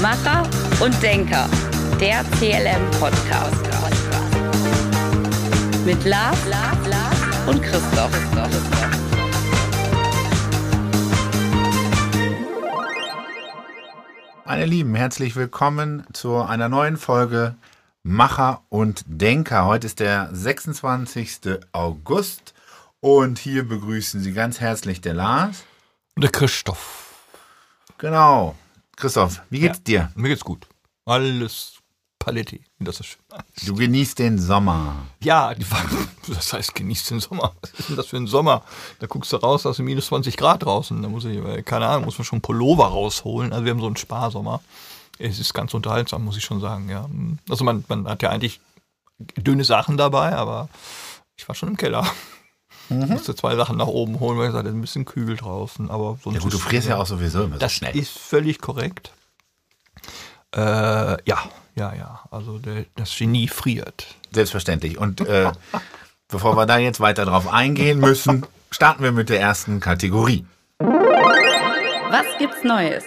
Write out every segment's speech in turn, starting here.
Macher und Denker, der CLM-Podcast. Mit Lars, Lars, Lars und Christoph. Meine Lieben, herzlich willkommen zu einer neuen Folge Macher und Denker. Heute ist der 26. August und hier begrüßen Sie ganz herzlich der Lars. Und der Christoph. Genau. Christoph, wie geht's dir? Mir geht's gut. Alles Paletti. Das ist schön. Du genießt den Sommer. Ja, das heißt, genießt den Sommer. Was ist denn das für ein Sommer? Da guckst du raus, da sind minus 20 Grad draußen. Da muss ich, äh, keine Ahnung, muss man schon Pullover rausholen. Also wir haben so einen Sparsommer. Es ist ganz unterhaltsam, muss ich schon sagen, ja. Also man, man hat ja eigentlich dünne Sachen dabei, aber ich war schon im Keller. Mhm. Musste zwei Sachen nach oben holen, weil ich ist ein bisschen kühl draußen. Aber sonst Ja gut, du frierst ja auch sowieso immer so Das schnell. ist völlig korrekt. Äh, ja, ja, ja. Also der, das Genie friert. Selbstverständlich. Und äh, bevor wir da jetzt weiter drauf eingehen müssen, starten wir mit der ersten Kategorie. Was gibt's Neues?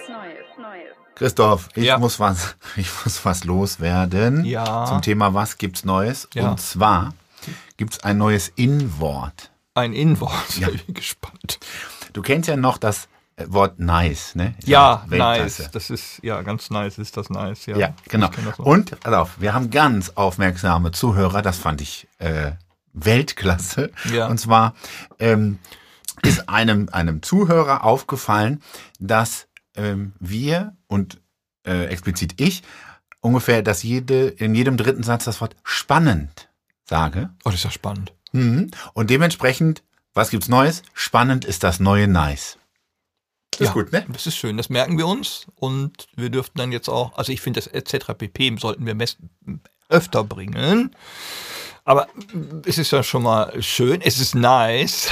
Christoph, ich Ja. muss was, ich muss was loswerden Ja. zum Thema Was gibt's Neues? Ja. Und zwar gibt's ein neues In-Wort. Ein Innenwort. Ja. Ich bin gespannt. Du kennst ja noch das äh, Wort nice, ne? Ist Ja, nice. Das ist, ja, ganz nice ist das nice. Ja, Ja, genau. Und, pass auf, wir haben ganz aufmerksame Zuhörer, das fand ich äh, Weltklasse. Ja. Und zwar ähm, ist einem, einem Zuhörer aufgefallen, dass ähm, wir und äh, explizit ich ungefähr, dass jede, in jedem dritten Satz das Wort spannend sage. Oh, das ist ja spannend. Mhm. Und dementsprechend, was gibt's Neues? Spannend ist das neue Nice. Das ja, ist gut, ne? Das ist schön. Das merken wir uns. Und wir dürften dann jetzt auch, also ich finde das etc. pp. sollten wir öfter bringen. Aber es ist ja schon mal schön, es ist nice,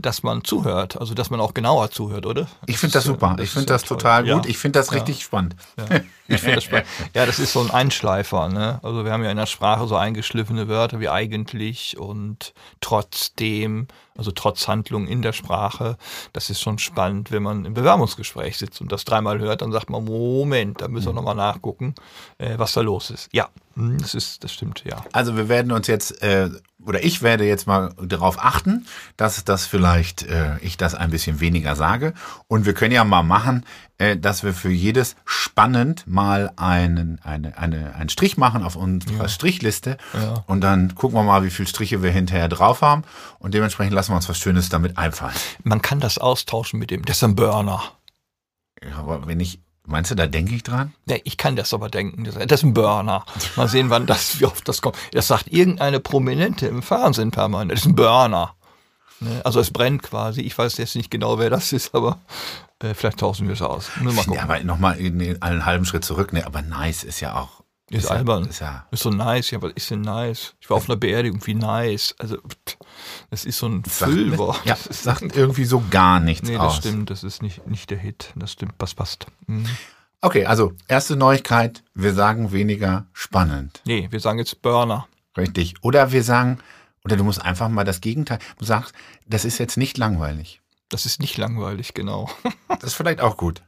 dass man zuhört, also dass man auch genauer zuhört, oder? Ich finde das äh, super. Ich ist finde ja das toll. total Ja. gut. Ich finde das Ja. richtig spannend. Ja, ich finde das spannend. Ja, das ist so ein Einschleifer. Ne? Also wir haben ja in der Sprache so eingeschliffene Wörter wie eigentlich und trotzdem, also trotz Handlung in der Sprache. Das ist schon spannend, wenn man im Bewerbungsgespräch sitzt und das dreimal hört, dann sagt man, Moment, da müssen wir nochmal nachgucken, äh, was da los ist. Ja, hm, das ist, das stimmt, ja. Also wir werden uns jetzt, äh, oder ich werde jetzt mal darauf achten, dass das vielleicht äh, ich das ein bisschen weniger sage. Und wir können ja mal machen, äh, dass wir für jedes spannend mal einen, eine, eine, einen Strich machen auf unserer Strichliste. Ja. Und dann gucken wir mal, wie viele Striche wir hinterher drauf haben. Und dementsprechend lassen wir uns was Schönes damit einfallen. Man kann das austauschen mit dem, das ist ein Burner. Ja, aber wenn ich, meinst du, da denke ich dran? Nee, ich kann das aber denken. Das, das ist ein Burner. Mal sehen, wann das, wie oft das kommt. Das sagt irgendeine Prominente im Fernsehen permanent. Das ist ein Burner. Ne? Also es brennt quasi. Ich weiß jetzt nicht genau, wer das ist, aber äh, vielleicht tauschen wir es aus. Nur mal Ja, aber nochmal in einen halben Schritt zurück. Ne, aber nice ist ja auch. Ist ja, albern. Ist ja, Ist so nice. Ja, was ist denn nice? Ich war auf einer Beerdigung. Wie nice. Also, das ist so ein Füllwort. ja, Das ist- sagt irgendwie so gar nichts Nee, das aus. stimmt. Das ist nicht, nicht der Hit. Das stimmt. Was passt. Mhm. Okay, also erste Neuigkeit, wir sagen weniger spannend. Nee, wir sagen jetzt Burner. Richtig. Oder wir sagen, oder du musst einfach mal das Gegenteil, du sagst, das ist jetzt nicht langweilig. Das ist nicht langweilig, genau. Das ist vielleicht auch gut.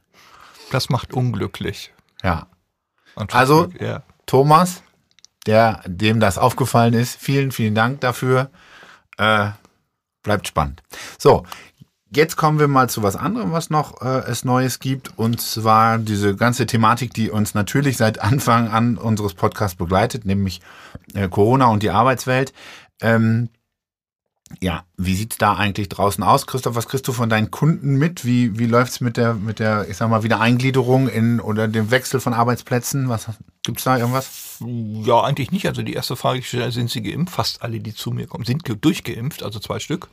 Das macht unglücklich. Ja. Anstatt Also- ja. Thomas, der, dem das aufgefallen ist, vielen, vielen Dank dafür. Äh, bleibt spannend. So, jetzt kommen wir mal zu was anderem, was noch äh, es Neues gibt. Und zwar diese ganze Thematik, die uns natürlich seit Anfang an unseres Podcasts begleitet, nämlich äh, Corona und die Arbeitswelt. Ähm, ja, wie sieht's da eigentlich draußen aus, Christoph? Was kriegst du von deinen Kunden mit? Wie, wie läuft's mit der, mit der, ich sag mal, Wiedereingliederung in oder dem Wechsel von Arbeitsplätzen? Was gibt's da irgendwas? Ja, eigentlich nicht. Also die erste Frage, ich stelle, sind sie geimpft? Fast alle, die zu mir kommen, sind ge- durchgeimpft, also zwei Stück.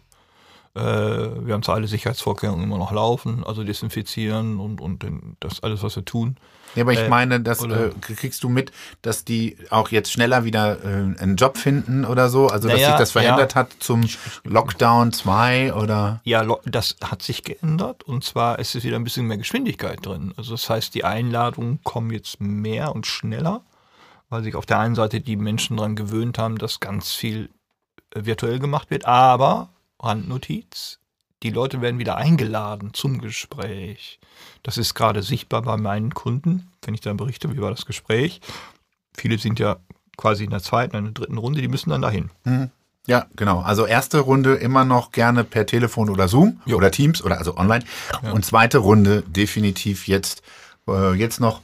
Äh, wir haben zwar alle Sicherheitsvorkehrungen immer noch laufen, also desinfizieren und, und das alles, was wir tun. Ja, aber ich Äh, meine, das äh, kriegst du mit, dass die auch jetzt schneller wieder äh, einen Job finden oder so? Also, dass Naja, sich das verändert ja. hat zum Lockdown 2 oder? Ja, das hat sich geändert und zwar ist es wieder ein bisschen mehr Geschwindigkeit drin. Also das heißt, die Einladungen kommen jetzt mehr und schneller, weil sich auf der einen Seite die Menschen daran gewöhnt haben, dass ganz viel äh, virtuell gemacht wird, aber Randnotiz, Die Leute werden wieder eingeladen zum Gespräch. Das ist gerade sichtbar bei meinen Kunden, wenn ich dann berichte, wie war das Gespräch. Viele sind ja quasi in der zweiten, in der dritten Runde, die müssen dann dahin. Ja, genau. Also erste Runde immer noch gerne per Telefon oder Zoom Jo. oder Teams oder also online. Und zweite Runde definitiv jetzt, äh, jetzt noch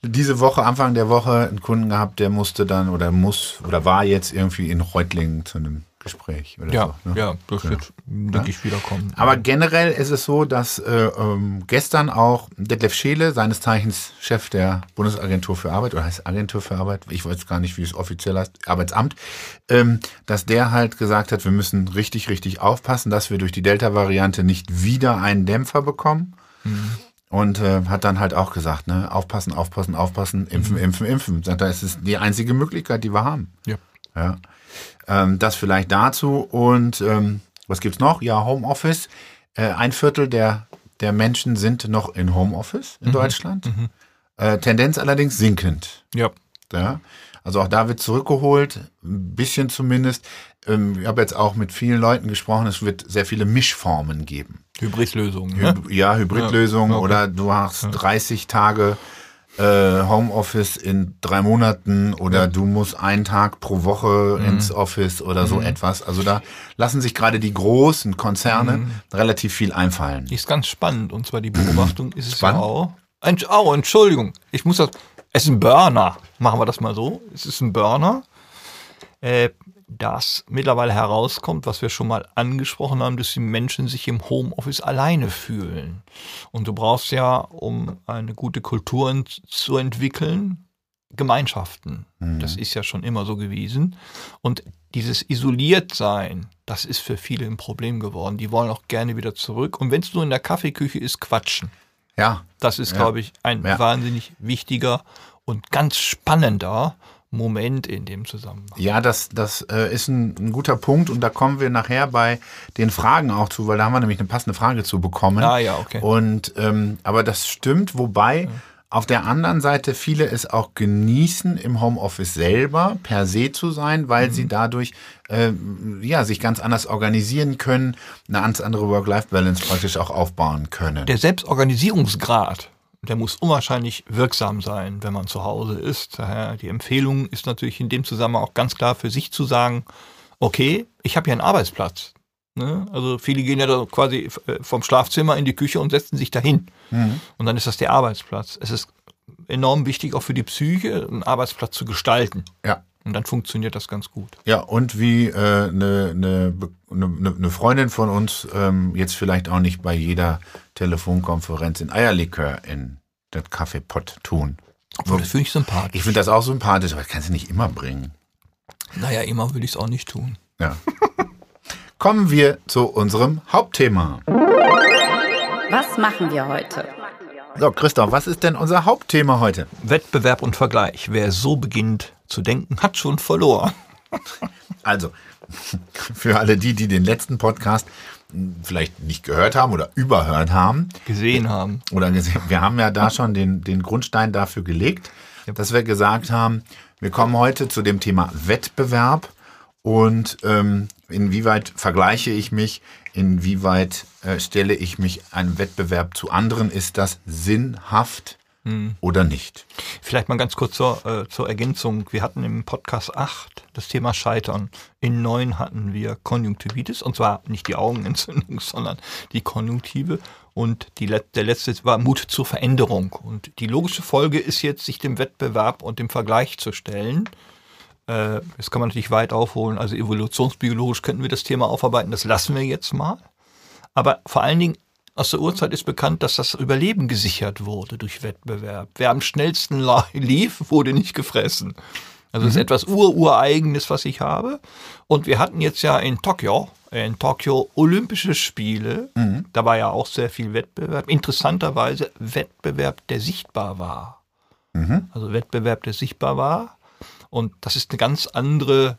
diese Woche, Anfang der Woche, einen Kunden gehabt, der musste dann oder muss oder war jetzt irgendwie in Reutlingen zu einem Gespräch oder Ja, so. ne? ja, das wird, denke ich, wiederkommen. Aber generell ist es so, dass äh, ähm, gestern auch Detlef Scheele, seines Zeichens Chef der Bundesagentur für Arbeit, oder heißt Agentur für Arbeit, ich weiß gar nicht, wie es offiziell heißt, Arbeitsamt, ähm, dass der halt gesagt hat, wir müssen richtig, richtig aufpassen, dass wir durch die Delta-Variante nicht wieder einen Dämpfer bekommen. Und äh, hat dann halt auch gesagt, ne, aufpassen, aufpassen, aufpassen, impfen, impfen, impfen. Sagt er, es ist die einzige Möglichkeit, die wir haben. ja. Ja. Ähm, das vielleicht dazu. Und ähm, was gibt's noch? Ja, Homeoffice. Äh, ein Viertel der, der Menschen sind noch in Homeoffice in Deutschland. Äh, Tendenz allerdings sinkend. ja. Ja. Also auch da wird zurückgeholt, ein bisschen zumindest. Ähm, ich habe jetzt auch mit vielen Leuten gesprochen, es wird sehr viele Mischformen geben. Hybridlösungen. Ne? Hyb ja, Hybridlösungen Ja, okay. oder du hast 30 Tage äh, Homeoffice in drei Monaten oder du musst einen Tag pro Woche Mhm. ins Office oder so etwas. Also da lassen sich gerade die großen Konzerne Mhm. relativ viel einfallen. Ist ganz spannend. Und zwar die Beobachtung ist es Spannend? ja auch. Ein, oh, Entschuldigung. Ich muss das. Es ist ein Burner. Machen wir das mal so. Es ist ein Burner. Äh, das mittlerweile herauskommt, was wir schon mal angesprochen haben, dass die Menschen sich im Homeoffice alleine fühlen. Und du brauchst ja, um eine gute Kultur zu entwickeln, Gemeinschaften. Das ist ja schon immer so gewesen. Und dieses Isoliertsein, das ist für viele ein Problem geworden. Die wollen auch gerne wieder zurück. Und wenn es nur in der Kaffeeküche ist, quatschen. Ja, Das ist, Ja. glaube ich, ein Ja. wahnsinnig wichtiger und ganz spannender Moment in dem Zusammenhang. Ja, das, das äh, ist ein, ein guter Punkt und da kommen wir nachher bei den Fragen auch zu, weil da haben wir nämlich eine passende Frage zu bekommen. Ah, ja, okay. Und ähm, aber das stimmt, wobei auf der anderen Seite viele es auch genießen, im Homeoffice selber per se zu sein, weil Mhm. sie dadurch ähm, ja sich ganz anders organisieren können, eine ganz andere Work-Life-Balance praktisch auch aufbauen können. Der Selbstorganisierungsgrad, der muss unwahrscheinlich wirksam sein, wenn man zu Hause ist. Daher die Empfehlung ist natürlich in dem Zusammenhang auch ganz klar für sich zu sagen, okay, ich habe hier einen Arbeitsplatz. Ne? Also viele gehen ja da quasi äh, vom Schlafzimmer in die Küche und setzen sich dahin. Und dann ist das der Arbeitsplatz. Es ist enorm wichtig auch für die Psyche, einen Arbeitsplatz zu gestalten. ja. Und dann funktioniert das ganz gut. Ja, und wie eine äh, ne, ne, ne, ne Freundin von uns ähm, jetzt vielleicht auch nicht bei jeder Telefonkonferenz in Eierlikör in das Kaffeepott tun. Obwohl, das finde ich sympathisch. Ich finde das auch sympathisch, aber das kannst du nicht immer bringen. Naja, immer würde ich es auch nicht tun. Ja. Kommen wir zu unserem Hauptthema. Was machen wir heute? So, Christoph, was ist denn unser Hauptthema heute? Wettbewerb und Vergleich. Wer so beginnt zu denken, hat schon verloren. Also, für alle die, die den letzten Podcast vielleicht nicht gehört haben oder überhört haben, Gesehen haben. oder gesehen, wir haben ja da schon den, den Grundstein dafür gelegt, dass wir gesagt haben, wir kommen heute zu dem Thema Wettbewerb und ähm, inwieweit vergleiche ich mich, inwieweit äh, stelle ich mich einem Wettbewerb zu anderen, ist das sinnhaft oder nicht? Vielleicht mal ganz kurz zur, äh, zur Ergänzung. Wir hatten im Podcast 8 das Thema Scheitern. In 9 hatten wir Konjunktivitis, und zwar nicht die Augenentzündung, sondern die Konjunktive. Und die, der letzte war Mut zur Veränderung. Und die logische Folge ist jetzt, sich dem Wettbewerb und dem Vergleich zu stellen. Äh, das kann man natürlich weit aufholen. Also evolutionsbiologisch könnten wir das Thema aufarbeiten. Das lassen wir jetzt mal. Aber vor allen Dingen aus der Urzeit ist bekannt, dass das Überleben gesichert wurde durch Wettbewerb. Wer am schnellsten lief, wurde nicht gefressen. Also das ist etwas Ur-Ureigenes, was ich habe. Und wir hatten jetzt ja in Tokio, in Tokio Olympische Spiele. Da war ja auch sehr viel Wettbewerb. Interessanterweise Wettbewerb, der sichtbar war. Also Wettbewerb, der sichtbar war. Und das ist eine ganz andere,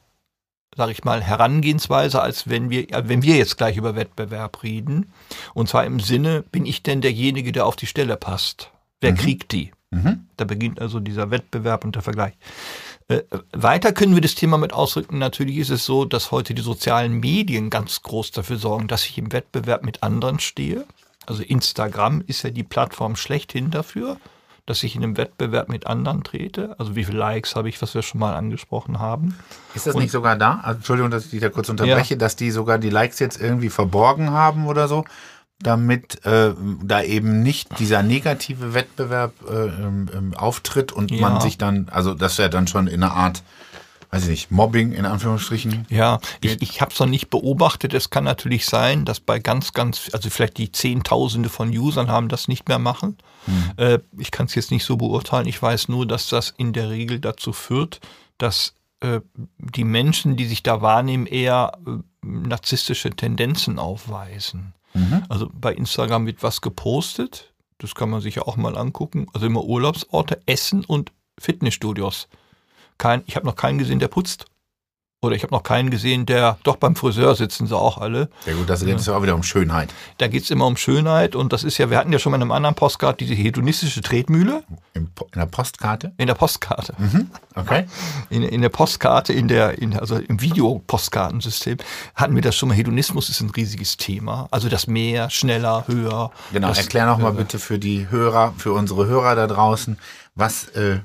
sage ich mal, Herangehensweise, als wenn wir, ja, wenn wir jetzt gleich über Wettbewerb reden. Und zwar im Sinne, bin ich denn derjenige, der auf die Stelle passt? Wer kriegt die? Da beginnt also dieser Wettbewerb und der Vergleich. Äh, weiter können wir das Thema mit ausdrücken. Natürlich ist es so, dass heute die sozialen Medien ganz groß dafür sorgen, dass ich im Wettbewerb mit anderen stehe. Also Instagram ist ja die Plattform schlechthin dafür, dass ich in einem Wettbewerb mit anderen trete. Also wie viele Likes habe ich, was wir schon mal angesprochen haben. Ist das Und, nicht sogar da? Also, Entschuldigung, dass ich dich da kurz unterbreche, ja. dass die sogar die Likes jetzt irgendwie verborgen haben oder so? damit äh, da eben nicht dieser negative Wettbewerb äh, ähm, auftritt und ja. man sich dann, also das wäre dann schon in einer Art, weiß ich nicht, Mobbing in Anführungsstrichen. Ja, ich, ich habe es noch nicht beobachtet. Es kann natürlich sein, dass bei ganz, ganz, also vielleicht die Zehntausende von Usern haben das nicht mehr machen. Hm. Äh, ich kann es jetzt nicht so beurteilen. Ich weiß nur, dass das in der Regel dazu führt, dass äh, die Menschen, die sich da wahrnehmen, eher äh, narzisstische Tendenzen aufweisen. Mhm. Also bei Instagram wird was gepostet. Das kann man sich ja auch mal angucken. Also immer Urlaubsorte, Essen und Fitnessstudios. Kein, ich habe noch keinen gesehen, der putzt. Oder ich habe noch keinen gesehen, der, doch beim Friseur sitzen sie auch alle. Ja gut, das geht ja auch wieder um Schönheit. Da geht es immer um Schönheit und das ist ja, wir hatten ja schon mal in einem anderen Postkarte diese hedonistische Tretmühle. In, der Postkarte? In der Postkarte. Mhm. Okay. In, in der Postkarte, in der, in, also im Videopostkartensystem hatten wir das schon mal. Hedonismus ist ein riesiges Thema. Also das mehr, schneller, höher. Genau, das, erklär nochmal äh, bitte für die Hörer, für unsere Hörer da draußen, was äh,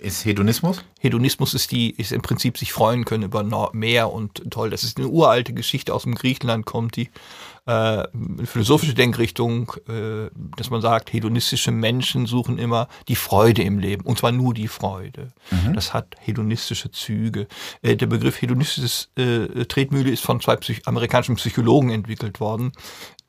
ist Hedonismus? Hedonismus ist die, ist im Prinzip sich freuen können über mehr und toll. Das ist eine uralte Geschichte aus dem Griechenland kommt die äh, philosophische Denkrichtung, äh, dass man sagt, hedonistische Menschen suchen immer die Freude im Leben und zwar nur die Freude. Mhm. Das hat hedonistische Züge. Äh, der Begriff hedonistisches äh, Tretmühle ist von zwei Psych amerikanischen Psychologen entwickelt worden,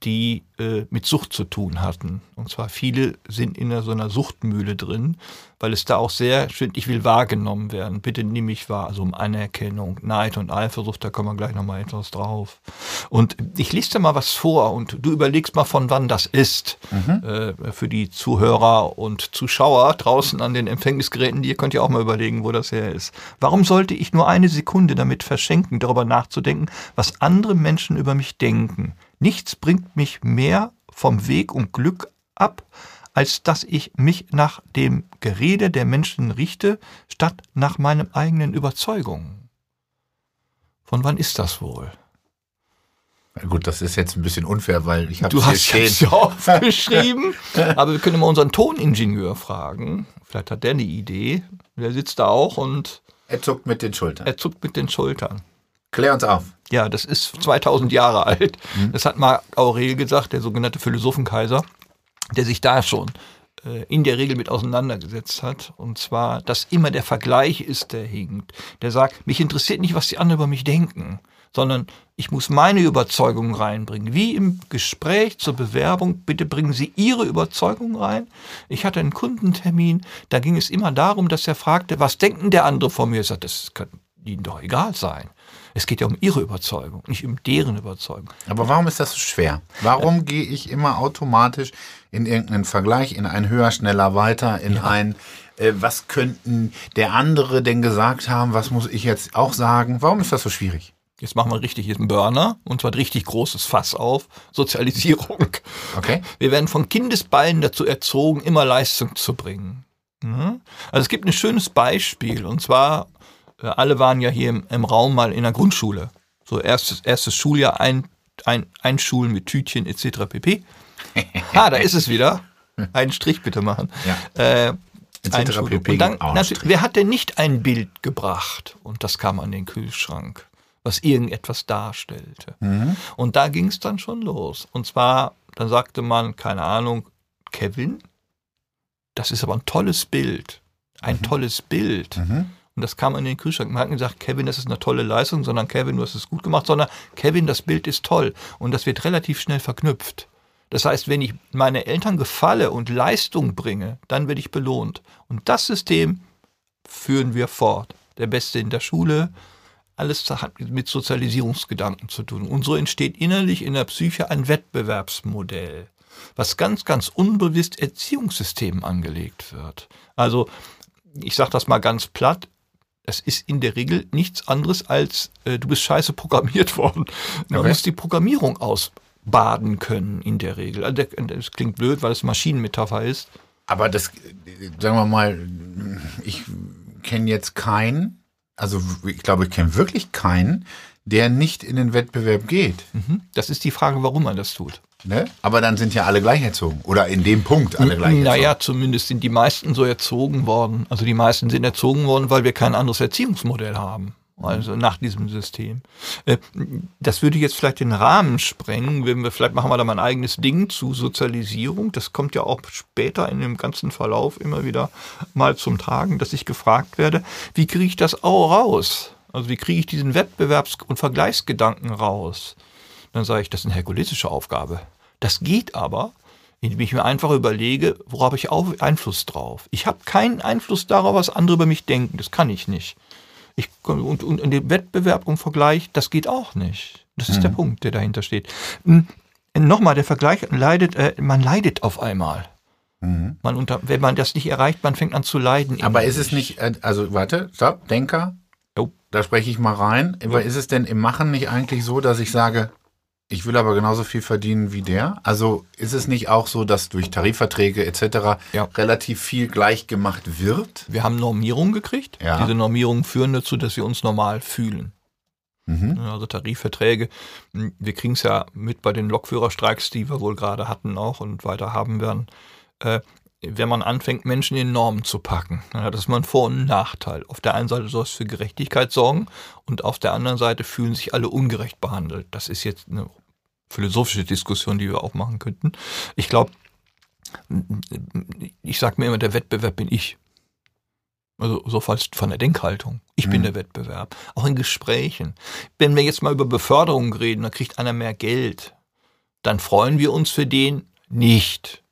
die äh, mit Sucht zu tun hatten. Und zwar viele sind in so einer Suchtmühle drin, weil es da auch sehr schön, ich will wahrgenommen werden, bitte nimm mich wahr, also um Anerkennung, Neid und Eifersucht, da kommen wir gleich nochmal etwas drauf. Und ich lese dir mal was vor und du überlegst mal, von wann das ist, mhm. äh, für die Zuhörer und Zuschauer draußen an den Empfängnisgeräten, ihr könnt ja auch mal überlegen, wo das her ist. Warum sollte ich nur eine Sekunde damit verschenken, darüber nachzudenken, was andere Menschen über mich denken? Nichts bringt mich mehr vom Weg und Glück ab, als dass ich mich nach dem Gerede der Menschen richte, statt nach meinen eigenen Überzeugungen. Von wann ist das wohl? Na gut, das ist jetzt ein bisschen unfair, weil ich habe Du hast es ja aufgeschrieben, aber wir können mal unseren Toningenieur fragen. Vielleicht hat der eine Idee. Der sitzt da auch und er zuckt mit den Schultern. Er zuckt mit den Schultern. Klär uns auf. Ja, das ist 2000 Jahre alt. Mhm. Das hat Marc Aurel gesagt, der sogenannte Philosophenkaiser, der sich da schon äh, in der Regel mit auseinandergesetzt hat. Und zwar, dass immer der Vergleich ist, der hinkt. Der sagt, mich interessiert nicht, was die anderen über mich denken, sondern ich muss meine Überzeugung reinbringen. Wie im Gespräch zur Bewerbung, bitte bringen Sie Ihre Überzeugung rein. Ich hatte einen Kundentermin, da ging es immer darum, dass er fragte, was denken der andere von mir? Ich sagte, das kann Ihnen doch egal sein. Es geht ja um ihre Überzeugung, nicht um deren Überzeugung. Aber warum ist das so schwer? Warum gehe ich immer automatisch in irgendeinen Vergleich, in ein höher, schneller, weiter, in ja. ein, äh, was könnten der andere denn gesagt haben, was muss ich jetzt auch sagen? Warum ist das so schwierig? Jetzt machen wir richtig jetzt einen Burner und zwar ein richtig großes Fass auf. Sozialisierung. Okay. Wir werden von Kindesbeinen dazu erzogen, immer Leistung zu bringen. Mhm. Also es gibt ein schönes Beispiel und zwar alle waren ja hier im, im, Raum mal in der Grundschule. So erstes, erstes Schuljahr, ein, ein, einschulen mit Tütchen etc. pp. ah, da ist es wieder. Einen Strich bitte machen. Ja. Äh, pp. Und dann, wer hat denn nicht ein Bild gebracht? Und das kam an den Kühlschrank, was irgendetwas darstellte. Mhm. Und da ging es dann schon los. Und zwar, dann sagte man, keine Ahnung, Kevin, das ist aber ein tolles Bild. Ein mhm. tolles Bild. Mhm. Und das kam in den Kühlschrank. Man hat gesagt, Kevin, das ist eine tolle Leistung, sondern Kevin, du hast es gut gemacht, sondern Kevin, das Bild ist toll. Und das wird relativ schnell verknüpft. Das heißt, wenn ich meine Eltern gefalle und Leistung bringe, dann werde ich belohnt. Und das System führen wir fort. Der Beste in der Schule, alles hat mit Sozialisierungsgedanken zu tun. Und so entsteht innerlich in der Psyche ein Wettbewerbsmodell, was ganz, ganz unbewusst Erziehungssystemen angelegt wird. Also, ich sage das mal ganz platt, es ist in der Regel nichts anderes als, äh, du bist scheiße programmiert worden. Du okay. musst die Programmierung ausbaden können in der Regel. Also das klingt blöd, weil es Maschinenmetapher ist. Aber das, sagen wir mal, ich kenne jetzt keinen, also ich glaube, ich kenne wirklich keinen, der nicht in den Wettbewerb geht. Mhm. Das ist die Frage, warum man das tut. Ne? Aber dann sind ja alle gleich erzogen. Oder in dem Punkt alle gleich erzogen. Naja, zumindest sind die meisten so erzogen worden. Also die meisten sind erzogen worden, weil wir kein anderes Erziehungsmodell haben. Also nach diesem System. Äh, das würde jetzt vielleicht den Rahmen sprengen, wenn wir, vielleicht machen wir da mal ein eigenes Ding zu Sozialisierung. Das kommt ja auch später in dem ganzen Verlauf immer wieder mal zum Tragen, dass ich gefragt werde, wie kriege ich das auch raus? Also wie kriege ich diesen Wettbewerbs- und Vergleichsgedanken raus? Dann sage ich, das ist eine herkulistische Aufgabe. Das geht aber, indem ich mir einfach überlege, worauf ich Einfluss drauf. Ich habe keinen Einfluss darauf, was andere über mich denken. Das kann ich nicht. Ich, und, und in dem Wettbewerb und Vergleich, das geht auch nicht. Das ist mhm. der Punkt, der dahinter steht. Hm, nochmal, der Vergleich leidet, äh, man leidet auf einmal. Mhm. Man unter, wenn man das nicht erreicht, man fängt an zu leiden. Aber ist es nicht, äh, also warte, stopp, Denker, da spreche ich mal rein. Aber ist es denn im Machen nicht eigentlich so, dass ich sage, ich will aber genauso viel verdienen wie der. Also ist es nicht auch so, dass durch Tarifverträge etc. Ja. relativ viel gleich gemacht wird? Wir haben Normierungen gekriegt. Ja. Diese Normierungen führen dazu, dass wir uns normal fühlen. Mhm. Also Tarifverträge, hm, wir kriegen es ja mit bei den Lokführerstreiks, die wir wohl gerade hatten auch und weiter haben werden. Äh, wenn man anfängt, Menschen in Normen zu packen, dann hat das mal einen Vor- und einen Nachteil. Auf der einen Seite soll es für Gerechtigkeit sorgen und auf der anderen Seite fühlen sich alle ungerecht behandelt. Das ist jetzt eine philosophische Diskussion, die wir auch machen könnten. Ich glaube, ich sage mir immer, der Wettbewerb bin ich. Also so falls von der Denkhaltung. Ich mhm. bin der Wettbewerb. Auch in Gesprächen. Wenn wir jetzt mal über Beförderung reden, dann kriegt einer mehr Geld. Dann freuen wir uns für den nicht.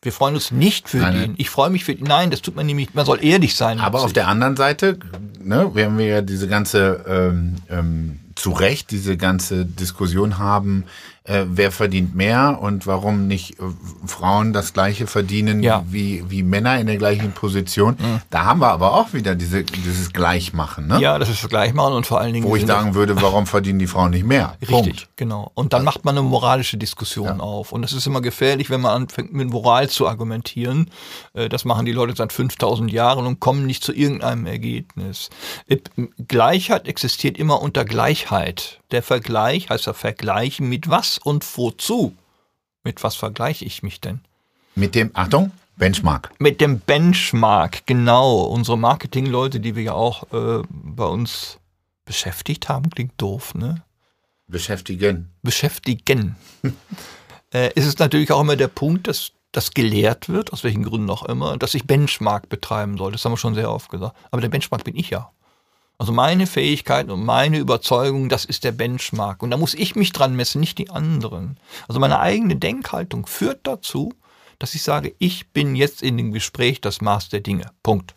Wir freuen uns nicht für Nein, den. Ich freue mich für den. Nein, das tut man nämlich. Man soll ehrlich sein. Aber auf der anderen Seite, ne, werden wir ja diese ganze ähm, ähm, zu Recht diese ganze Diskussion haben, äh, wer verdient mehr und warum nicht äh, Frauen das gleiche verdienen ja. wie, wie Männer in der gleichen Position. Mhm. Da haben wir aber auch wieder diese, dieses Gleichmachen. Ne? Ja, das ist das Gleichmachen und vor allen Dingen. Wo ich sagen würde, warum verdienen die Frauen nicht mehr? Richtig, Punkt. genau. Und dann macht man eine moralische Diskussion ja. auf. Und es ist immer gefährlich, wenn man anfängt mit Moral zu argumentieren. Äh, das machen die Leute seit 5000 Jahren und kommen nicht zu irgendeinem Ergebnis. Äh, Gleichheit existiert immer unter Gleichheit. Der Vergleich heißt ja vergleichen mit was und wozu? Mit was vergleiche ich mich denn? Mit dem, Achtung, Benchmark. Mit dem Benchmark, genau. Unsere Marketingleute, die wir ja auch äh, bei uns beschäftigt haben, klingt doof, ne? Beschäftigen. Beschäftigen. äh, ist es natürlich auch immer der Punkt, dass das gelehrt wird, aus welchen Gründen auch immer, dass ich Benchmark betreiben soll. Das haben wir schon sehr oft gesagt. Aber der Benchmark bin ich ja. Also meine Fähigkeiten und meine Überzeugung, das ist der Benchmark. Und da muss ich mich dran messen, nicht die anderen. Also meine eigene Denkhaltung führt dazu, dass ich sage, ich bin jetzt in dem Gespräch das Maß der Dinge. Punkt.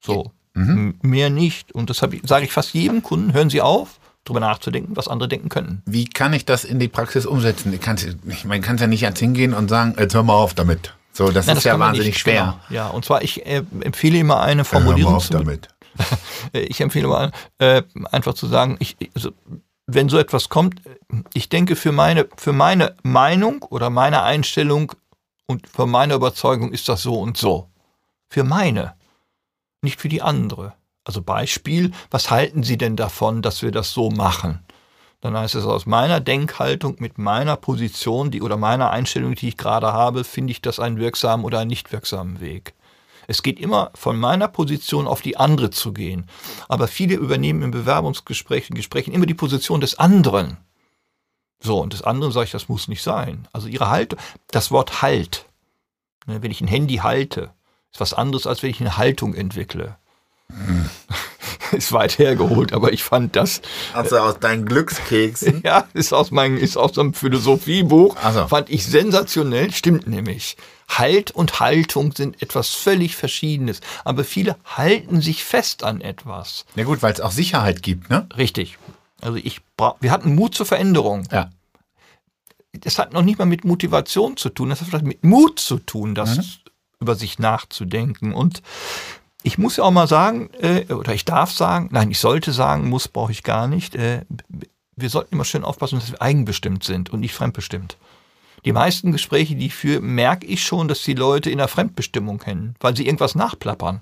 So. Mhm. Mehr nicht. Und das ich, sage ich fast jedem Kunden, hören Sie auf, darüber nachzudenken, was andere denken können. Wie kann ich das in die Praxis umsetzen? Ich, ich, man kann ja nicht jetzt hingehen und sagen, jetzt hör mal auf damit. So, das Nein, ist das ja wahnsinnig nicht, schwer. Genau. Ja, und zwar, ich äh, empfehle immer eine Formulierung. Hör mal auf damit. ich empfehle mal, äh, einfach zu sagen, ich, also, wenn so etwas kommt, ich denke für meine, für meine Meinung oder meine Einstellung und für meine Überzeugung ist das so und so. Für meine, nicht für die andere. Also Beispiel, was halten Sie denn davon, dass wir das so machen? Dann heißt es aus meiner Denkhaltung mit meiner Position, die oder meiner Einstellung, die ich gerade habe, finde ich das einen wirksamen oder einen nicht wirksamen Weg. Es geht immer von meiner Position auf die andere zu gehen. Aber viele übernehmen im Bewerbungsgespräch, in Gesprächen immer die Position des anderen. So, und des anderen sage ich, das muss nicht sein. Also ihre Haltung, das Wort Halt, ne, wenn ich ein Handy halte, ist was anderes, als wenn ich eine Haltung entwickle. Hm. ist weit hergeholt, aber ich fand das. Also aus deinen Glückskeksen? Ja, ist aus meinem, ist aus einem Philosophiebuch. Also. Fand ich sensationell, stimmt nämlich. Halt und Haltung sind etwas völlig Verschiedenes. Aber viele halten sich fest an etwas. Ja gut, weil es auch Sicherheit gibt, ne? Richtig. Also ich wir hatten Mut zur Veränderung. Ja. Das hat noch nicht mal mit Motivation zu tun, das hat vielleicht mit Mut zu tun, das mhm. über sich nachzudenken. Und ich muss ja auch mal sagen, äh, oder ich darf sagen, nein, ich sollte sagen, muss, brauche ich gar nicht. Äh, wir sollten immer schön aufpassen, dass wir eigenbestimmt sind und nicht fremdbestimmt. Die meisten Gespräche, die ich führe, merke ich schon, dass die Leute in der Fremdbestimmung kennen, weil sie irgendwas nachplappern.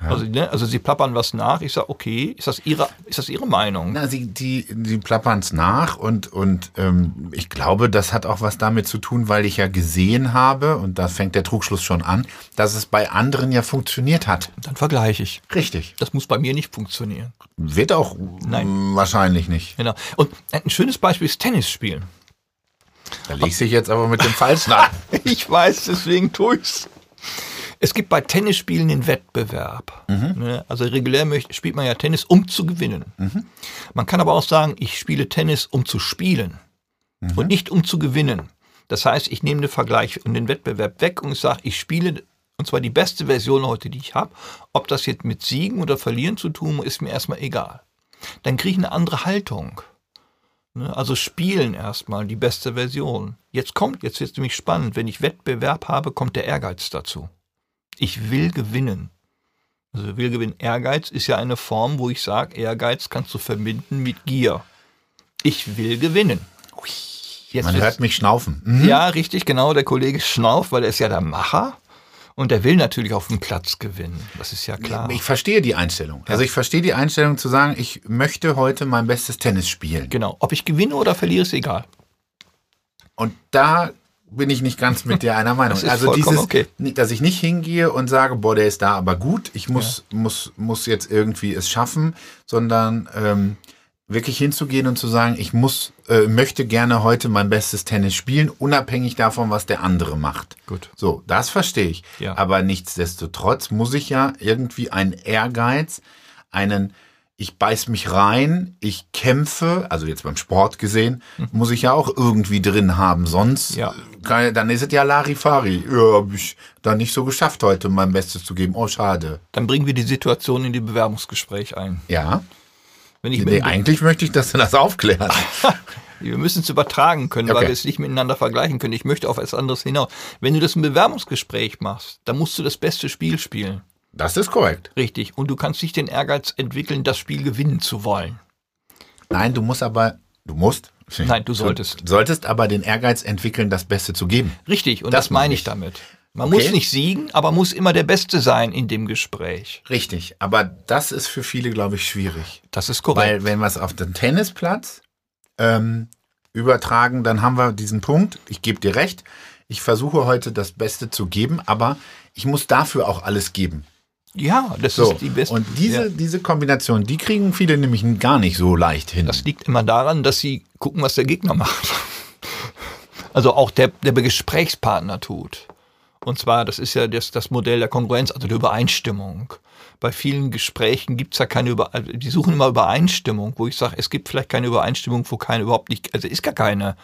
Also, ne, also sie plappern was nach. Ich sage, okay, ist das ihre, ist das ihre Meinung? Na, sie, die, die plappern es nach und, und ähm, ich glaube, das hat auch was damit zu tun, weil ich ja gesehen habe, und da fängt der Trugschluss schon an, dass es bei anderen ja funktioniert hat. Dann vergleiche ich. Richtig. Das muss bei mir nicht funktionieren. Wird auch Nein. wahrscheinlich nicht. Genau. Und ein schönes Beispiel ist Tennis spielen. Da legst du dich jetzt aber mit dem Falschen an. Ich weiß, deswegen tue ich's. Es gibt bei Tennisspielen den Wettbewerb. Ne? Also regulär spielt man ja Tennis, um zu gewinnen. Man kann aber auch sagen, ich spiele Tennis, um zu spielen und nicht um zu gewinnen. Das heißt, ich nehme den Vergleich und den Wettbewerb weg und sage, ich spiele und zwar die beste Version heute, die ich habe. Ob das jetzt mit Siegen oder Verlieren zu tun, ist mir erstmal egal. Dann kriege ich eine andere Haltung. Ne, Also spielen erstmal die beste Version. Jetzt kommt, jetzt wird es nämlich spannend, wenn ich Wettbewerb habe, kommt der Ehrgeiz dazu. Ich will gewinnen. Also will gewinnen. Ehrgeiz ist ja eine Form, wo ich sage, Ehrgeiz kannst du verbinden mit Gier. Ich will gewinnen. Jetzt Man hört mich schnaufen. Mhm. ja, richtig, genau. Der Kollege schnauft, weil er ist ja der Macher. Und der will natürlich auf dem Platz gewinnen. Das ist ja klar. Ich verstehe die Einstellung. Also ich verstehe die Einstellung zu sagen, ich möchte heute mein bestes Tennis spielen. Genau. Ob ich gewinne oder verliere, ist egal. Und da bin ich nicht ganz mit dir einer Meinung. Das ist also dieses, okay. dass ich nicht hingehe und sage, boah, der ist da aber gut, ich muss, muss, muss jetzt irgendwie es schaffen, sondern ähm, wirklich hinzugehen und zu sagen, ich muss, äh, möchte gerne heute mein bestes Tennis spielen, unabhängig davon, was der andere macht. Gut. So, das verstehe ich. Ja. Aber nichtsdestotrotz muss ich ja irgendwie einen Ehrgeiz, einen, ich beiß mich rein, ich kämpfe, also jetzt beim Sport gesehen, muss ich ja auch irgendwie drin haben. Sonst. Ja. äh, kann, dann ist es ja Larifari. Ja, hab ich da nicht so geschafft heute, mein Bestes zu geben. Oh, schade. Dann bringen wir die Situation in die Bewerbungsgespräch ein. Ja. Wenn ich Nee, eigentlich möchte ich, dass du das aufklärst. wir müssen es übertragen können, weil Okay. wir es nicht miteinander vergleichen können. Ich möchte auf etwas anderes hinaus. Wenn du das im Bewerbungsgespräch machst, dann musst du das beste Spiel spielen. Das ist korrekt. Richtig. Und du kannst nicht den Ehrgeiz entwickeln, das Spiel gewinnen zu wollen. Nein, du musst aber, du musst. Nein, du solltest. Du solltest aber den Ehrgeiz entwickeln, das Beste zu geben. Richtig. Und Das das, meine ich. damit. Man Okay. muss nicht siegen, aber muss immer der Beste sein in dem Gespräch. Richtig, aber das ist für viele, glaube ich, schwierig. Das ist korrekt. Weil wenn wir es auf den Tennisplatz ähm, übertragen, dann haben wir diesen Punkt, ich gebe dir recht, ich versuche heute das Beste zu geben, aber ich muss dafür auch alles geben. ja, das So, ist die beste. und diese, Ja. diese Kombination, die kriegen viele nämlich gar nicht so leicht hin. Das liegt immer daran, dass sie gucken, was der Gegner macht. Also auch der, der Gesprächspartner tut. Und zwar, das ist ja das, das Modell der Kongruenz, also der Übereinstimmung. Bei vielen Gesprächen gibt's ja keine Über also die suchen immer Übereinstimmung, wo ich sage, es gibt vielleicht keine Übereinstimmung, wo keine überhaupt nicht, also ist gar keine.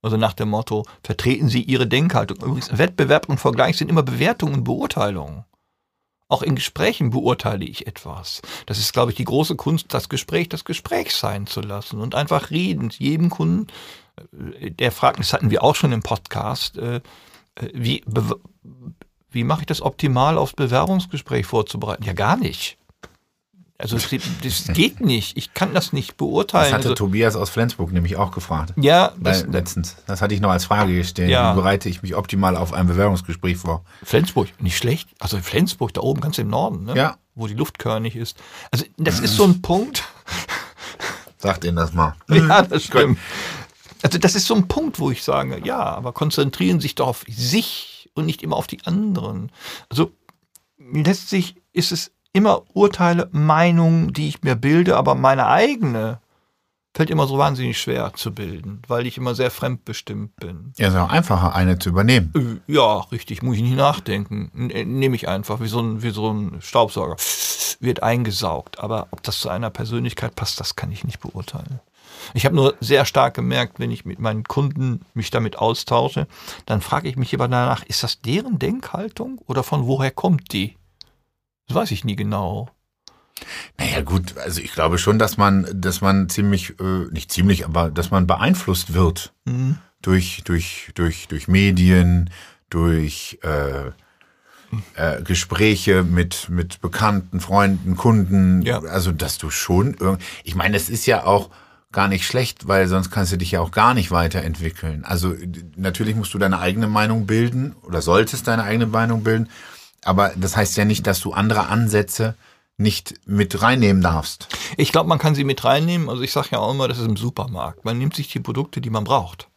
Also nach dem Motto, vertreten Sie Ihre Denkhaltung. Übrigens, Wettbewerb und Vergleich sind immer Bewertungen und Beurteilungen. Auch in Gesprächen beurteile ich etwas. Das ist, glaube ich, die große Kunst, das Gespräch das Gespräch sein zu lassen und einfach reden. Jedem Kunden, äh, der fragt, das hatten wir auch schon im Podcast, äh, wie, wie mache ich das optimal aufs Bewerbungsgespräch vorzubereiten? Ja, gar nicht. Also es geht- das geht nicht. Ich kann das nicht Das beurteilen. hatte Also, Tobias aus Flensburg nämlich auch gefragt. ja, Weil, das, letztens. Das hatte ich noch als Frage gestellt. Ja. Wie bereite ich mich optimal auf ein Bewerbungsgespräch vor? Flensburg, nicht schlecht. Also Flensburg, da oben ganz im Norden, ne? Ja. wo die Luft körnig ist. Also das ist so ein Punkt. Sagt Ihnen das mal. Ja, das stimmt. Also das ist so ein Punkt, wo ich sage, ja, aber konzentrieren Sie sich doch auf sich und nicht immer auf die anderen. Also letztlich ist es immer Urteile, Meinungen, die ich mir bilde, aber meine eigene fällt immer so wahnsinnig schwer zu bilden, weil ich immer sehr fremdbestimmt bin. Ja, ist auch einfacher, eine zu übernehmen. Äh, Ja, richtig, muss ich nicht nachdenken. Äh, Nehme ich einfach, wie so, ein, wie so ein Staubsauger. Wird eingesaugt. Aber ob das zu einer Persönlichkeit passt, das kann ich nicht beurteilen. Ich habe nur sehr stark gemerkt, wenn ich mit meinen Kunden mich damit austausche, dann frage ich mich immer danach, ist das deren Denkhaltung oder von woher kommt die? Das weiß ich nie genau. Naja, gut, also ich glaube schon, dass man, dass man ziemlich, äh, nicht ziemlich, aber dass man beeinflusst wird Mhm. durch, durch, durch, durch Medien, durch äh, äh, Gespräche mit, mit Bekannten, Freunden, Kunden. Ja. Also, dass du schon irgend, ich meine, es ist ja auch gar nicht schlecht, weil sonst kannst du dich ja auch gar nicht weiterentwickeln. Also, d- natürlich musst du deine eigene Meinung bilden oder solltest deine eigene Meinung bilden. Aber das heißt ja nicht, dass du andere Ansätze nicht mit reinnehmen darfst. Ich glaube, man kann sie mit reinnehmen. Also ich sage ja auch immer, das ist im Supermarkt. Man nimmt sich die Produkte, die man braucht.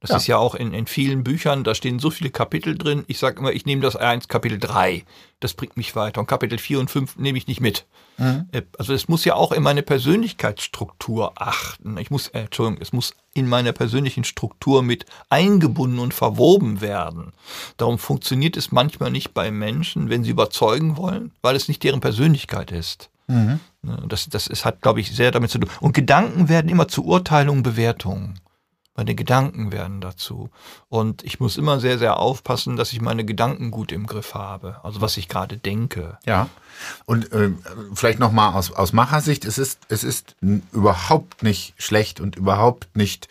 Das Ja. ist ja auch in, in vielen Büchern, da stehen so viele Kapitel drin. Ich sage immer, ich nehme das eins, Kapitel 3. Das bringt mich weiter. Und Kapitel 4 und 5 nehme ich nicht mit. Äh, Also es muss ja auch in meine Persönlichkeitsstruktur achten. Ich muss, äh, Entschuldigung, es muss in meiner persönlichen Struktur mit eingebunden und verwoben werden. Darum funktioniert es manchmal nicht bei Menschen, wenn sie überzeugen wollen, weil es nicht deren Persönlichkeit ist. Ne, Das, das ist, hat, glaube ich, sehr damit zu tun. Und Gedanken werden immer zu Urteilungen, Bewertungen. Meine Gedanken werden dazu. Und ich muss immer sehr, sehr aufpassen, dass ich meine Gedanken gut im Griff habe. Also was ich gerade denke. Ja. Und äh, vielleicht nochmal aus, aus Machersicht, es ist, es ist überhaupt nicht schlecht und überhaupt nicht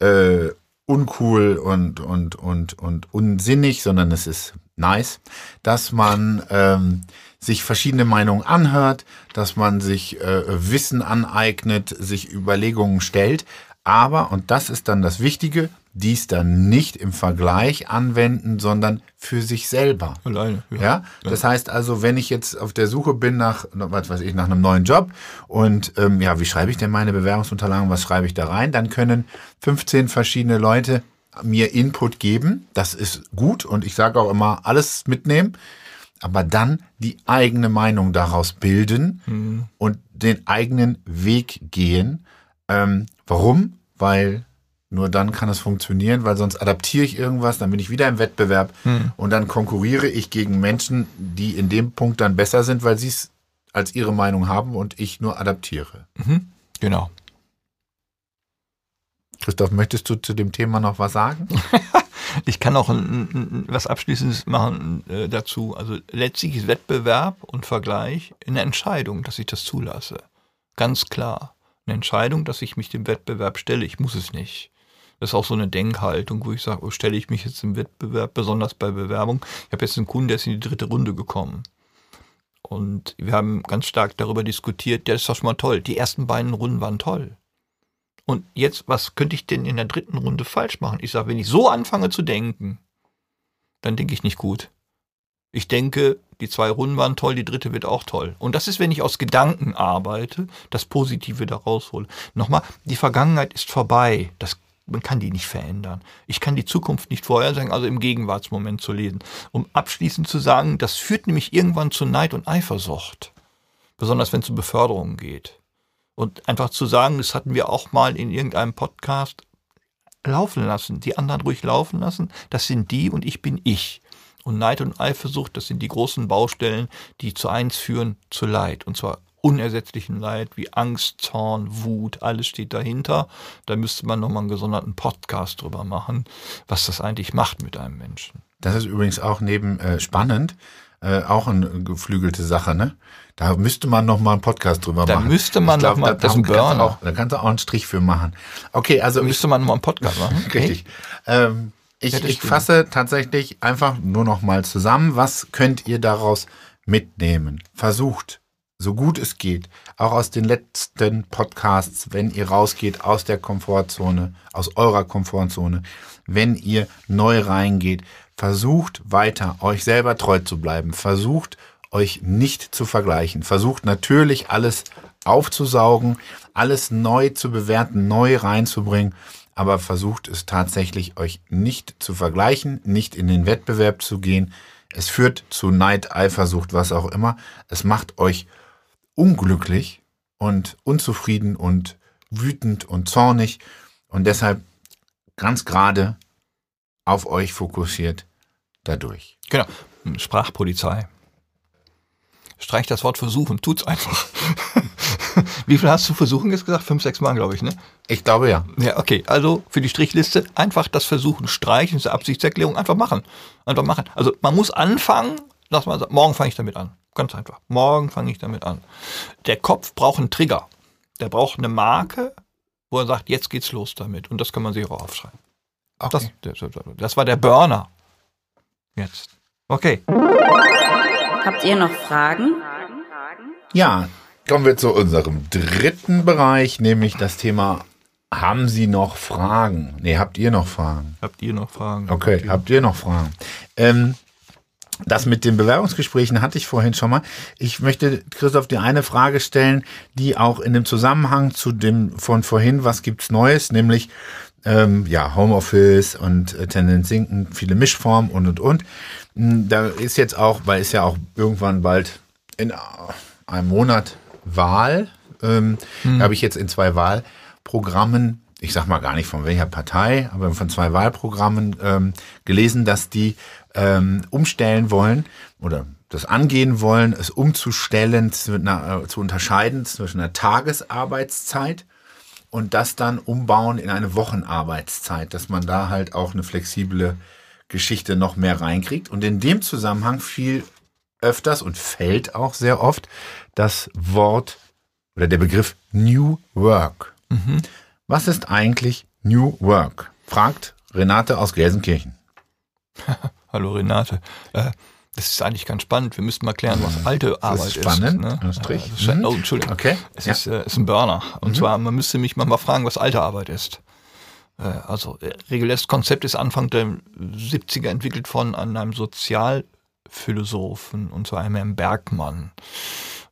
äh, uncool und, und, und, und unsinnig, sondern es ist nice, dass man ähm, sich verschiedene Meinungen anhört, dass man sich äh, Wissen aneignet, sich Überlegungen stellt. Aber, und das ist dann das Wichtige, dies dann nicht im Vergleich anwenden, sondern für sich selber. Alleine. Ja, das heißt also, wenn ich jetzt auf der Suche bin nach, was weiß ich, nach einem neuen Job und ähm, ja, wie schreibe ich denn meine Bewerbungsunterlagen, was schreibe ich da rein, dann können 15 verschiedene Leute mir Input geben. Das ist gut und ich sage auch immer, alles mitnehmen, aber dann die eigene Meinung daraus bilden und den eigenen Weg gehen. Ähm, warum? Weil nur dann kann es funktionieren, weil sonst adaptiere ich irgendwas, dann bin ich wieder im Wettbewerb und dann konkurriere ich gegen Menschen, die in dem Punkt dann besser sind, weil sie es als ihre Meinung haben und ich nur adaptiere. Genau. Christoph, möchtest du zu dem Thema noch was sagen? Ich kann auch ein, ein, ein, was Abschließendes machen äh, dazu. Also letztlich ist Wettbewerb und Vergleich eine Entscheidung, dass ich das zulasse. Ganz klar. Eine Entscheidung, dass ich mich dem Wettbewerb stelle. Ich muss es nicht. Das ist auch so eine Denkhaltung, wo ich sage, oh, stelle ich mich jetzt im Wettbewerb, besonders bei Bewerbung. Ich habe jetzt einen Kunden, der ist in die dritte Runde gekommen. Und wir haben ganz stark darüber diskutiert, der ist doch schon mal toll. Die ersten beiden Runden waren toll. Und jetzt, was könnte ich denn in der dritten Runde falsch machen? Ich sage, wenn ich so anfange zu denken, dann denke ich nicht gut. Ich denke, die zwei Runden waren toll, die dritte wird auch toll. Und das ist, wenn ich aus Gedanken arbeite, das Positive da raushole. Nochmal, die Vergangenheit ist vorbei. Das, man kann die nicht verändern. Ich kann die Zukunft nicht vorhersagen, also im Gegenwartsmoment zu lesen. Um abschließend zu sagen, das führt nämlich irgendwann zu Neid und Eifersucht. Besonders wenn es um Beförderungen geht. Und einfach zu sagen, das hatten wir auch mal in irgendeinem Podcast, laufen lassen, die anderen ruhig laufen lassen, das sind die und ich bin ich. Und Neid und Eifersucht, das sind die großen Baustellen, die zu eins führen, zu Leid. Und zwar unersetzlichen Leid wie Angst, Zorn, Wut, alles steht dahinter. Da müsste man nochmal einen gesonderten Podcast drüber machen, was das eigentlich macht mit einem Menschen. Das ist übrigens auch neben äh, spannend, äh, auch eine geflügelte Sache, ne? Da müsste man noch mal einen Podcast drüber Da machen. müsste man glaub, noch mal- da, das ist ein kannst du Burner. auch, da kannst du auch einen Strich für machen. Okay, also Da müsste man nochmal einen Podcast machen. Richtig. Ähm, ich, ich fasse tatsächlich einfach nur noch mal zusammen. Was könnt ihr daraus mitnehmen? Versucht, so gut es geht, auch aus den letzten Podcasts, wenn ihr rausgeht aus der Komfortzone, aus eurer Komfortzone, wenn ihr neu reingeht, versucht weiter, euch selber treu zu bleiben. Versucht, euch nicht zu vergleichen. Versucht natürlich alles aufzusaugen, alles neu zu bewerten, neu reinzubringen, aber versucht es tatsächlich euch nicht zu vergleichen, nicht in den Wettbewerb zu gehen. Es führt zu Neid, Eifersucht, was auch immer. Es macht euch unglücklich und unzufrieden und wütend und zornig und deshalb ganz gerade auf euch fokussiert dadurch. Genau. Sprachpolizei. Streich das Wort versuchen, tut's einfach. Wie viel hast du versuchen jetzt gesagt? Fünf, sechs Mal, glaube ich, ne? Ich glaube ja. Ja, okay. Also für die Strichliste einfach das Versuchen streichen, diese Absichtserklärung einfach machen. Einfach machen. Also man muss anfangen, dass man sagt, morgen fange ich damit an. Ganz einfach. Morgen fange ich damit an. Der Kopf braucht einen Trigger. Der braucht eine Marke, wo er sagt, jetzt geht's los damit. Und das kann man sich auch aufschreiben. Okay. Das, das, das war der Burner. Jetzt. Okay. Habt ihr noch Fragen? Ja, kommen wir zu unserem dritten Bereich, nämlich das Thema, haben Sie noch Fragen? Nee, habt ihr noch Fragen? Habt ihr noch Fragen? Okay, habt ihr noch Fragen? Ähm, das mit den Bewerbungsgesprächen hatte ich vorhin schon mal. Ich möchte Christoph dir eine Frage stellen, die auch in dem Zusammenhang zu dem von vorhin, was gibt's Neues, nämlich ähm, ja Homeoffice und äh, Tendenz sinken, viele Mischformen und und und. Hm, Da ist jetzt auch, weil ist ja auch irgendwann bald in einem Monat Wahl. Ähm, Da habe ich jetzt in zwei Wahlprogrammen, ich sag mal gar nicht von welcher Partei, aber von zwei Wahlprogrammen ähm, gelesen, dass die ähm, umstellen wollen oder das angehen wollen, es umzustellen, zu, einer, äh, zu unterscheiden zwischen einer Tagesarbeitszeit und das dann umbauen in eine Wochenarbeitszeit, dass man da halt auch eine flexible Geschichte noch mehr reinkriegt. Und in dem Zusammenhang fiel öfters und fällt auch sehr oft das Wort oder der Begriff New Work. Was ist eigentlich New Work? Fragt Renate aus Gelsenkirchen. Hallo Renate. Äh, das ist eigentlich ganz spannend. Wir müssten mal klären, was alte Arbeit ist. spannend, ne? ein Strich. Äh, das ist, Mhm. oh, Entschuldigung. Okay, Es ja. ist, äh, ist ein Burner. Und zwar, man müsste mich mal fragen, was alte Arbeit ist. Äh, also, reguläres Konzept ist Anfang der 70er entwickelt von einem Sozialphilosophen, und zwar Herrn Bergmann.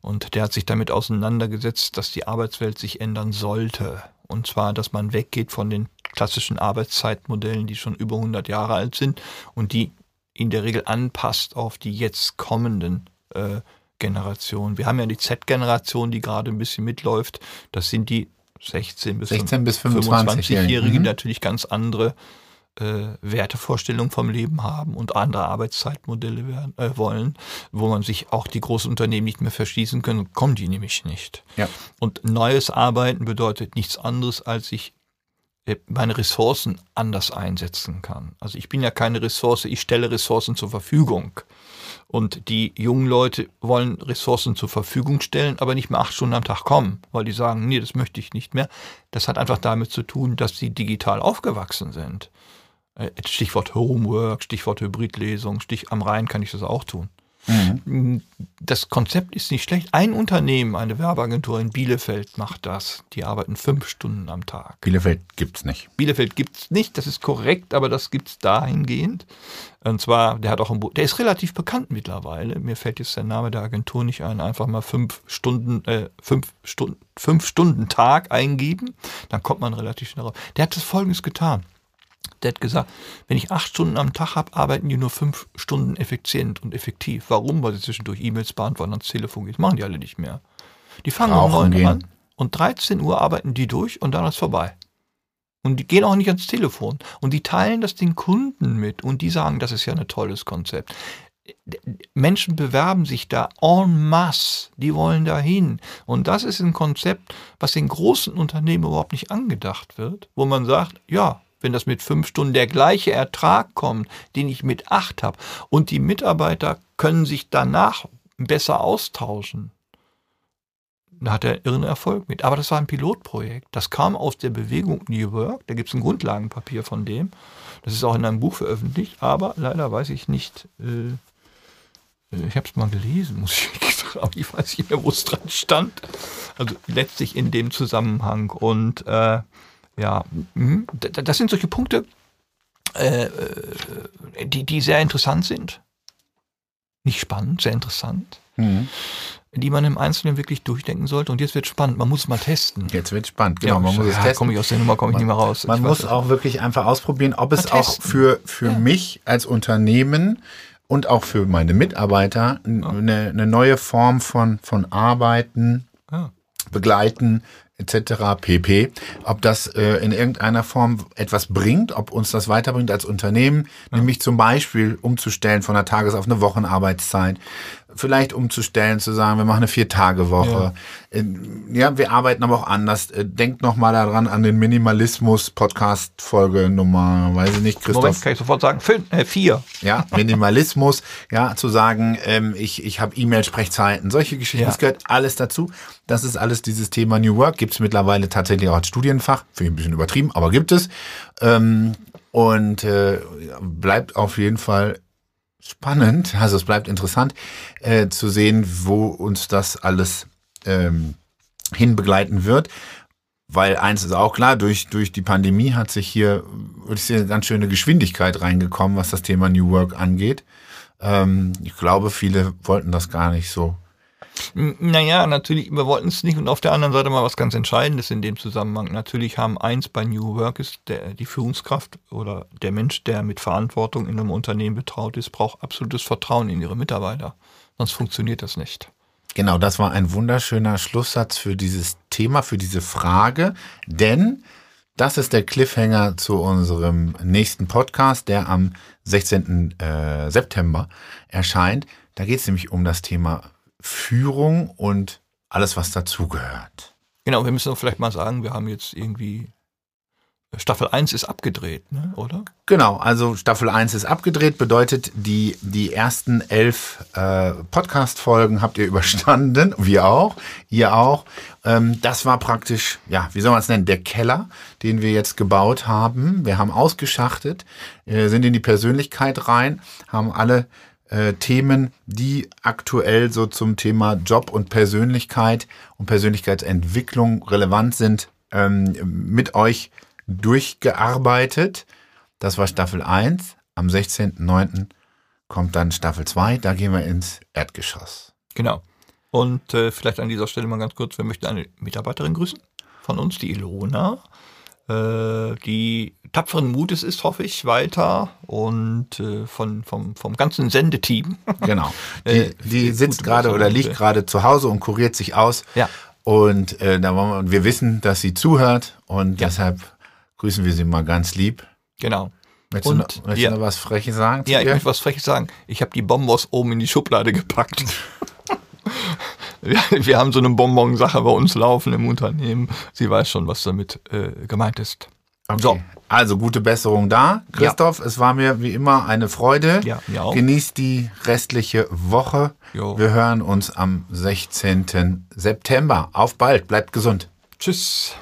Und der hat sich damit auseinandergesetzt, dass die Arbeitswelt sich ändern sollte. Und zwar, dass man weggeht von den klassischen Arbeitszeitmodellen, die schon über 100 Jahre alt sind und die in der Regel anpasst auf die jetzt kommenden äh, Generationen. Wir haben ja die Z-Generation, die gerade ein bisschen mitläuft. Das sind die 16 bis 16 bis 25 25-Jährigen, die Mhm. natürlich ganz andere äh, Wertevorstellungen vom Leben haben und andere Arbeitszeitmodelle werden, äh, wollen, wo man sich auch die großen Unternehmen nicht mehr verschließen können, kommen die nämlich nicht. Ja. Und neues Arbeiten bedeutet nichts anderes, als ich äh, meine Ressourcen anders einsetzen kann. Also ich bin ja keine Ressource, ich stelle Ressourcen zur Verfügung. Und die jungen Leute wollen Ressourcen zur Verfügung stellen, aber nicht mehr acht Stunden am Tag kommen, weil die sagen, nee, das möchte ich nicht mehr. Das hat einfach damit zu tun, dass sie digital aufgewachsen sind. Äh, Stichwort Homework, Stichwort Hybridlesung, Stich am Rhein kann ich das auch tun. Das Konzept ist nicht schlecht. Ein Unternehmen, eine Werbeagentur in Bielefeld macht das. Die arbeiten fünf Stunden am Tag. Bielefeld gibt's nicht. Bielefeld gibt's nicht, das ist korrekt, aber das gibt's dahingehend. Und zwar, der hat auch ein Buch, der ist relativ bekannt mittlerweile. Mir fällt jetzt der Name der Agentur nicht ein. Einfach mal fünf Stunden, äh, fünf Stunden, fünf Stunden Tag eingeben, dann kommt man relativ schnell raus. Der hat das Folgendes getan. Der hat gesagt, wenn ich acht Stunden am Tag habe, arbeiten die nur fünf Stunden effizient und effektiv. Warum? Weil sie zwischendurch E-Mails beantworten, ans Telefon gehen. Das machen die alle nicht mehr. Die fangen um Rauchen neun gehen. an und 13 Uhr arbeiten die durch und dann ist vorbei. Und die gehen auch nicht ans Telefon. Und die teilen das den Kunden mit. Und die sagen, das ist ja ein tolles Konzept. Menschen bewerben sich da en masse. Die wollen dahin. Und das ist ein Konzept, was den großen Unternehmen überhaupt nicht angedacht wird, wo man sagt, ja, wenn das mit fünf Stunden der gleiche Ertrag kommt, den ich mit acht habe, und die Mitarbeiter können sich danach besser austauschen, da hat er irren Erfolg mit. Aber das war ein Pilotprojekt. Das kam aus der Bewegung New Work. Da gibt es ein Grundlagenpapier von dem. Das ist auch in einem Buch veröffentlicht. Aber leider weiß ich nicht. Äh, äh, ich habe es mal gelesen, muss ich sagen. Aber ich weiß nicht mehr, wo es dran stand. Also letztlich in dem Zusammenhang. Und äh, ja, mhm, das sind solche Punkte, äh, äh, die, die sehr interessant sind. Nicht spannend, sehr interessant Mhm. die man im Einzelnen wirklich durchdenken sollte. Und jetzt wird spannend, man muss mal testen. Jetzt wird spannend. Genau, man muss es ja, testen. komme ich aus der Nummer, komme ich nicht mehr raus. Man Ich muss auch wirklich einfach ausprobieren, ob es Mal auch testen. für, für mich als Unternehmen und auch für meine Mitarbeiter eine, eine neue Form von, von Arbeiten, Ja. Begleiten etc. pp. Ob das äh, in irgendeiner Form etwas bringt, ob uns das weiterbringt als Unternehmen, nämlich zum Beispiel umzustellen von einer Tages- auf eine Wochenarbeitszeit, vielleicht umzustellen, zu sagen, wir machen eine Vier-Tage-Woche. Ja. ja, wir arbeiten aber auch anders. Äh, Denkt noch mal daran an den Minimalismus-Podcast-Folge Nummer, weiß ich nicht, Christoph. Moment, kann ich sofort sagen. Fünf, äh, vier. Ja, Minimalismus, ja, zu sagen, ähm, ich, ich habe E-Mail-Sprechzeiten, solche Geschichten, Ja. das gehört alles dazu. Das ist alles dieses Thema New Work, gibt es mittlerweile tatsächlich auch als Studienfach, finde ich ein bisschen übertrieben, aber gibt es. Ähm, und äh, bleibt auf jeden Fall spannend, also es bleibt interessant äh, zu sehen, wo uns das alles ähm, hinbegleiten wird. Weil eins ist auch klar, durch, durch die Pandemie hat sich hier, würde eine ganz schöne Geschwindigkeit reingekommen, was das Thema New Work angeht. Ähm, ich glaube, viele wollten das gar nicht so. Naja, natürlich, wir wollten es nicht. Und auf der anderen Seite mal was ganz Entscheidendes in dem Zusammenhang. Natürlich haben eins bei New Work ist, der, die Führungskraft oder der Mensch, der mit Verantwortung in einem Unternehmen betraut ist, braucht absolutes Vertrauen in ihre Mitarbeiter. Sonst funktioniert das nicht. Genau, das war ein wunderschöner Schlusssatz für dieses Thema, für diese Frage, denn das ist der Cliffhanger zu unserem nächsten Podcast, der am 16. Äh, September erscheint. Da geht es nämlich um das Thema Führung und alles, was dazugehört. Genau, wir müssen vielleicht mal sagen, wir haben jetzt irgendwie Staffel 1 ist abgedreht, ne? oder? Genau, also Staffel 1 ist abgedreht, bedeutet, die, die ersten elf äh, Podcast-Folgen habt ihr überstanden, wir auch, ihr auch. Ähm, das war praktisch, ja, wie soll man es nennen, der Keller, den wir jetzt gebaut haben. Wir haben ausgeschachtet, äh, sind in die Persönlichkeit rein, haben alle äh, Themen, die aktuell so zum Thema Job und Persönlichkeit und Persönlichkeitsentwicklung relevant sind, ähm, mit euch durchgearbeitet. Das war Staffel 1. Am 16.09. kommt dann Staffel 2. Da gehen wir ins Erdgeschoss. Genau. Und äh, vielleicht an dieser Stelle mal ganz kurz, wir möchten eine Mitarbeiterin grüßen von uns, die Ilona, äh, die tapferen Mutes ist, hoffe ich, weiter und äh, von, vom, vom ganzen Sendeteam. Genau. Die, Äh, die viel sitzt gerade oder liegt gerade zu Hause und kuriert sich aus. Ja. Und äh, da wollen wir, und wir wissen, dass sie zuhört und Ja. deshalb grüßen wir sie mal ganz lieb. Genau. Möchtest, Und, du, noch, möchtest ja. du noch was Freches sagen? Ja, ich möchte was Freches sagen. Ich habe die Bonbons oben in die Schublade gepackt. wir, wir haben so eine Bonbon-Sache bei uns laufen im Unternehmen. Sie weiß schon, was damit äh, gemeint ist. Okay. So. Also gute Besserung da. Christoph, es war mir wie immer eine Freude. Ja, mir auch. Genießt die restliche Woche. Jo. Wir hören uns am 16. September. Auf bald, bleibt gesund. Tschüss.